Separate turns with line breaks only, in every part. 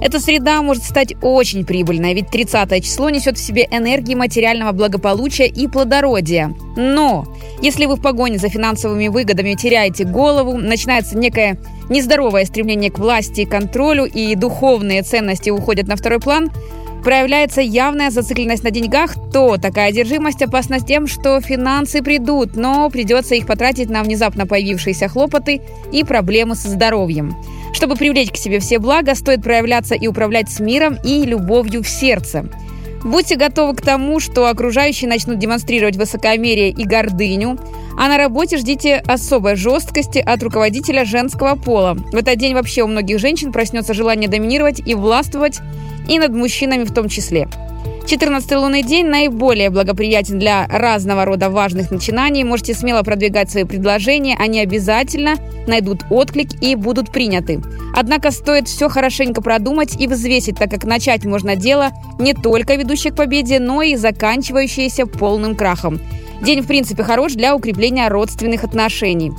Эта среда может стать очень прибыльной, ведь 30 число несет в себе энергии материального благополучия и плодородия. Но если вы в погоне за финансовыми выгодами теряете голову, начинается некое нездоровое стремление к власти и контролю, и духовные ценности уходят на второй план, проявляется явная зацикленность на деньгах, то такая одержимость опасна тем, что финансы придут, но придется их потратить на внезапно появившиеся хлопоты и проблемы со здоровьем. Чтобы привлечь к себе все блага, стоит проявляться и управлять с миром и любовью в сердце. Будьте готовы к тому, что окружающие начнут демонстрировать высокомерие и гордыню, а на работе ждите особой жесткости от руководителя женского пола. В этот день вообще у многих женщин проснется желание доминировать и властвовать, и над мужчинами в том числе. 14 лунный день наиболее благоприятен для разного рода важных начинаний. Можете смело продвигать свои предложения, они обязательно найдут отклик и будут приняты. Однако стоит все хорошенько продумать и взвесить, так как начать можно дело не только ведущее к победе, но и заканчивающееся полным крахом. День, в принципе, хорош для укрепления родственных отношений.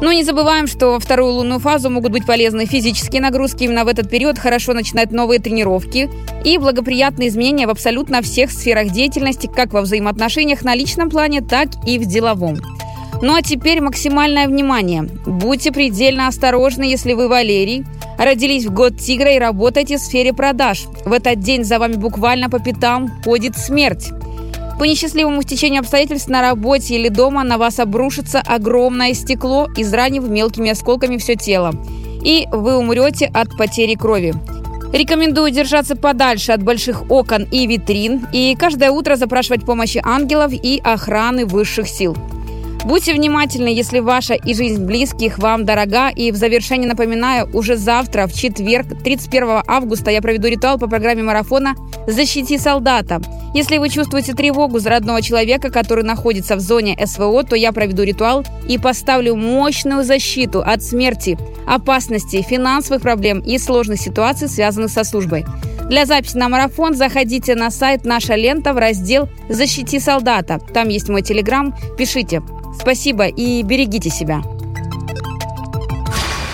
Но не забываем, что во вторую лунную фазу могут быть полезны физические нагрузки. Именно в этот период хорошо начинать новые тренировки и благоприятные изменения в абсолютно всех сферах деятельности, как во взаимоотношениях на личном плане, так и в деловом. Ну а теперь максимальное внимание. Будьте предельно осторожны, если вы Валерий, родились в год тигра и работаете в сфере продаж. В этот день за вами буквально по пятам ходит смерть. По несчастливому стечению обстоятельств на работе или дома на вас обрушится огромное стекло, изранив мелкими осколками все тело. И вы умрете от потери крови. Рекомендую держаться подальше от больших окон и витрин и каждое утро запрашивать помощи ангелов и охраны высших сил. Будьте внимательны, если ваша и жизнь близких вам дорога. И в завершении напоминаю, уже завтра, в четверг, 31 августа, я проведу ритуал по программе марафона «Защити солдата». Если вы чувствуете тревогу за родного человека, который находится в зоне СВО, то я проведу ритуал и поставлю мощную защиту от смерти, опасности, финансовых проблем и сложных ситуаций, связанных со службой. Для записи на марафон заходите на сайт «Наша лента» в раздел «Защити солдата». Там есть мой телеграм. Пишите. Спасибо и берегите себя.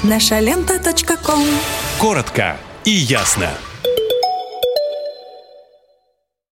Наша лента.
Коротко и ясно.